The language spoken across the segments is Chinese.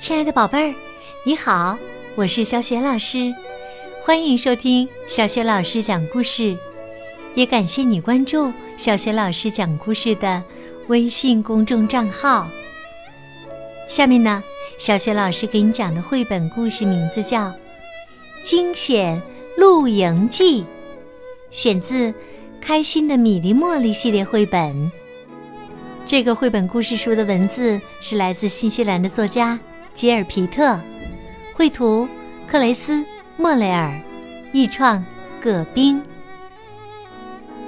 亲爱的宝贝儿，你好，我是小雪老师，欢迎收听小雪老师讲故事，也感谢你关注小雪老师讲故事的微信公众账号。下面呢，小雪老师给你讲的绘本故事名字叫《惊险露营记》，选自《开心的米粒茉莉》系列绘本。这个绘本故事书的文字是来自新西兰的作家吉尔皮特，绘图克雷斯莫雷尔，译创葛冰。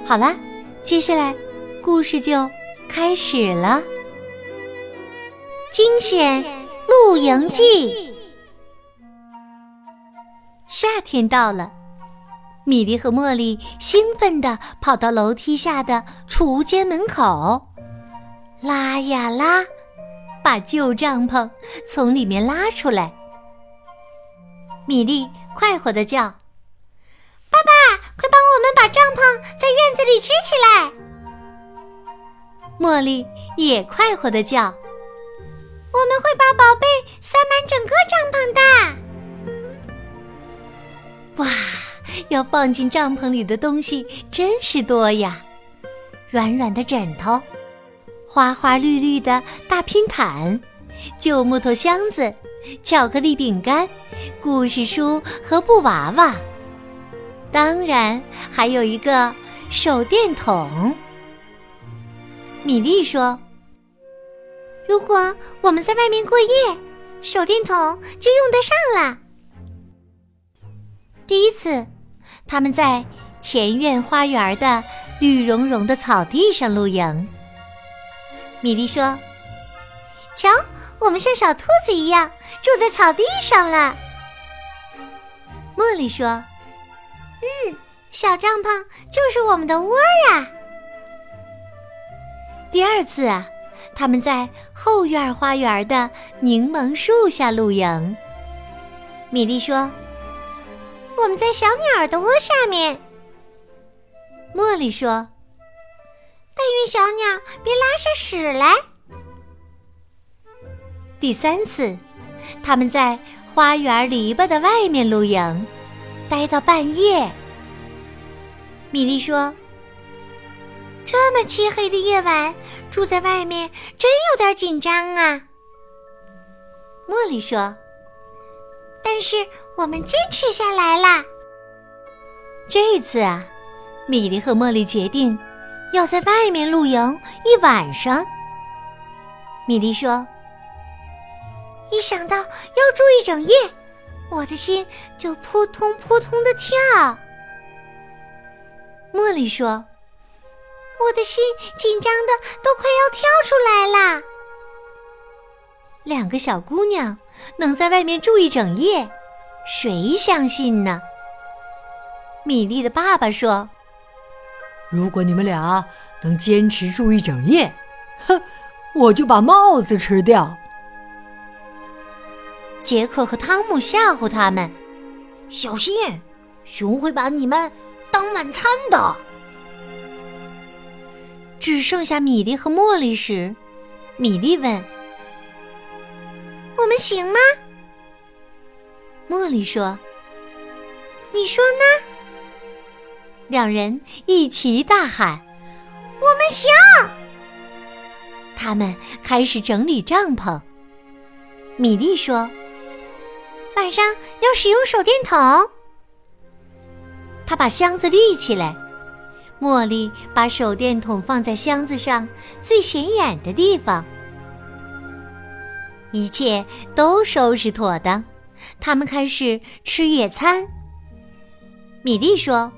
好啦，接下来故事就开始了，《惊险露营记》。夏天到了，米莉和茉莉兴奋地跑到楼梯下的储物间门口。拉呀拉，把旧帐篷从里面拉出来。米莉快活的叫：“爸爸，快帮我们把帐篷在院子里支起来！”茉莉也快活的叫：“我们会把宝贝塞满整个帐篷的。”哇，要放进帐篷里的东西真是多呀！软软的枕头。花花绿绿的大拼毯，旧木头箱子，巧克力饼干，故事书和布娃娃，当然还有一个手电筒。米莉说：“如果我们在外面过夜，手电筒就用得上了。”第一次，他们在前院花园的绿茸茸的草地上露营。米莉说：“瞧，我们像小兔子一样住在草地上了。”茉莉说：“嗯，小帐篷就是我们的窝儿啊。”第二次啊，他们在后院花园的柠檬树下露营。米莉说：“我们在小鸟的窝下面。”茉莉说。但愿小鸟别拉下屎来。第三次，他们在花园篱笆的外面露营，待到半夜。米莉说：“这么漆黑的夜晚，住在外面真有点紧张啊。”茉莉说：“但是我们坚持下来啦。”这次啊，米莉和茉莉决定。要在外面露营一晚上，米莉说：“一想到要住一整夜，我的心就扑通扑通的跳。”茉莉说：“我的心紧张的都快要跳出来啦。”两个小姑娘能在外面住一整夜，谁相信呢？米莉的爸爸说。如果你们俩能坚持住一整夜，哼，我就把帽子吃掉。杰克和汤姆吓唬他们：“小心，熊会把你们当晚餐的。”只剩下米莉和茉莉时，米莉问：“我们行吗？”茉莉说：“你说呢？”两人一齐大喊：“我们行！”他们开始整理帐篷。米莉说：“晚上要使用手电筒。”他把箱子立起来。茉莉把手电筒放在箱子上最显眼的地方。一切都收拾妥当，他们开始吃野餐。米莉说。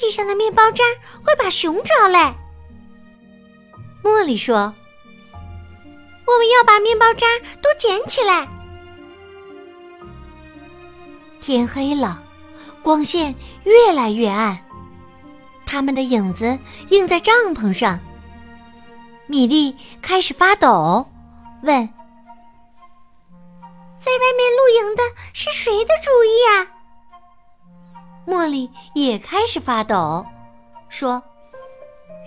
地上的面包渣会把熊找来。茉莉说：“我们要把面包渣都捡起来。”天黑了，光线越来越暗，他们的影子映在帐篷上。米莉开始发抖，问：“在外面露营的是谁的主意啊？”茉莉也开始发抖，说：“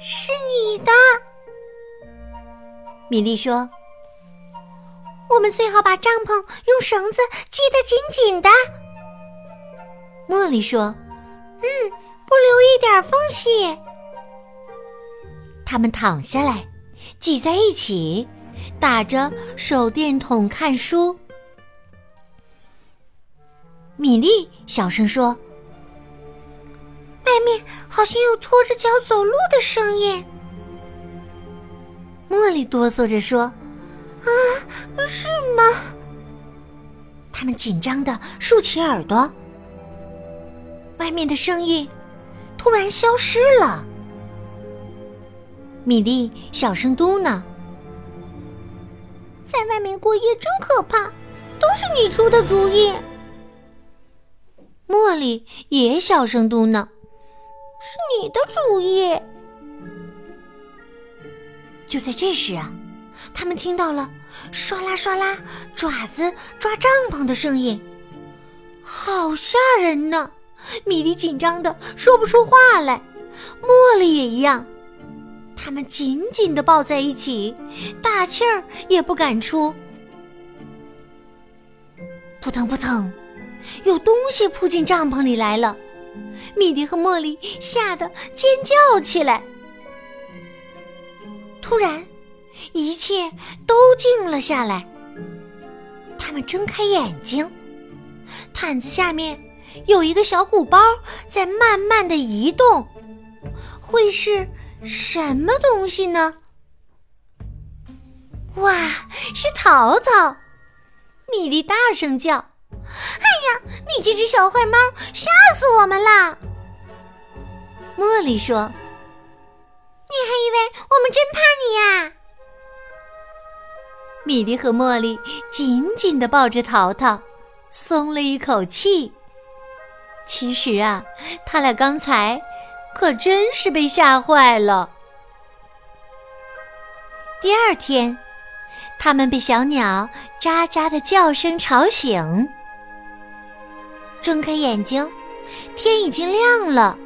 是你的。”米莉说：“我们最好把帐篷用绳子系得紧紧的。茉莉说：“嗯，不留一点缝隙。”他们躺下来，挤在一起，打着手电筒看书。米莉小声说：“外面好像有拖着脚走路的声音。”茉莉哆嗦着说：“啊，是吗？”他们紧张的竖起耳朵。外面的声音突然消失了。米莉小声嘟囔：“在外面过夜真可怕，都是你出的主意。”茉莉也小声嘟囔：“是你的主意。”就在这时啊，他们听到了唰啦唰啦爪子抓帐篷的声音，好吓人呢！米莉紧张的说不出话来，茉莉也一样，他们紧紧的抱在一起，大气儿也不敢出。扑腾扑腾。有东西扑进帐篷里来了，米莉和茉莉吓得尖叫起来。突然，一切都静了下来。他们睁开眼睛，毯子下面有一个小鼓包在慢慢的移动，会是什么东西呢？哇，是淘淘！米莉大声叫。哎呀，你这只小坏猫，吓死我们啦！茉莉说：“你还以为我们真怕你呀？”米莉和茉莉紧紧的抱着淘淘，松了一口气。其实啊，他俩刚才可真是被吓坏了。第二天，他们被小鸟喳喳的叫声吵醒。睁开眼睛，天已经亮了。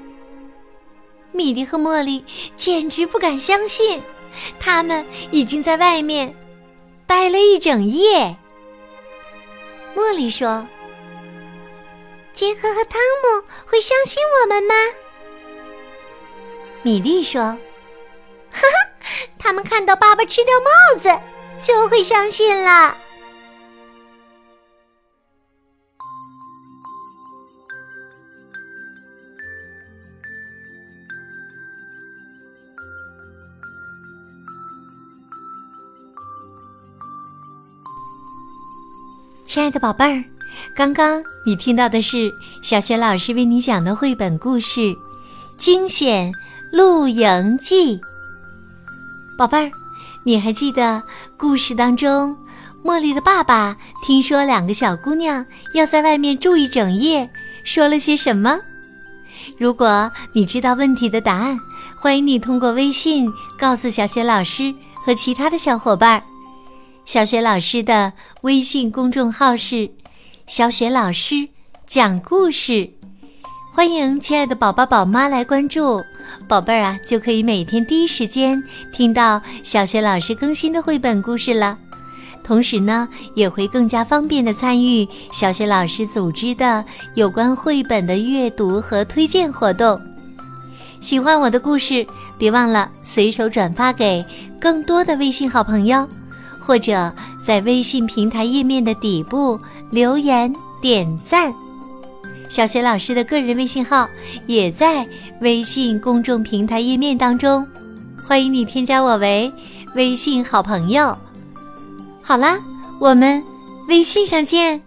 米莉和茉莉简直不敢相信，他们已经在外面待了一整夜。茉莉说：“杰克和汤姆会相信我们吗？”米莉说：“哈哈，他们看到爸爸吃掉帽子，就会相信了。”亲爱的宝贝儿，刚刚你听到的是小雪老师为你讲的绘本故事《惊险露营记》。宝贝儿，你还记得故事当中，茉莉的爸爸听说两个小姑娘要在外面住一整夜，说了些什么？如果你知道问题的答案，欢迎你通过微信告诉小雪老师和其他的小伙伴。小雪老师的微信公众号是“小雪老师讲故事”，欢迎亲爱的宝宝宝妈来关注，宝贝儿啊就可以每天第一时间听到小雪老师更新的绘本故事了。同时呢，也会更加方便的参与小雪老师组织的有关绘本的阅读和推荐活动。喜欢我的故事，别忘了随手转发给更多的微信好朋友。或者在微信平台页面的底部留言点赞，小雪老师的个人微信号也在微信公众平台页面当中，欢迎你添加我为微信好朋友。好啦，我们微信上见。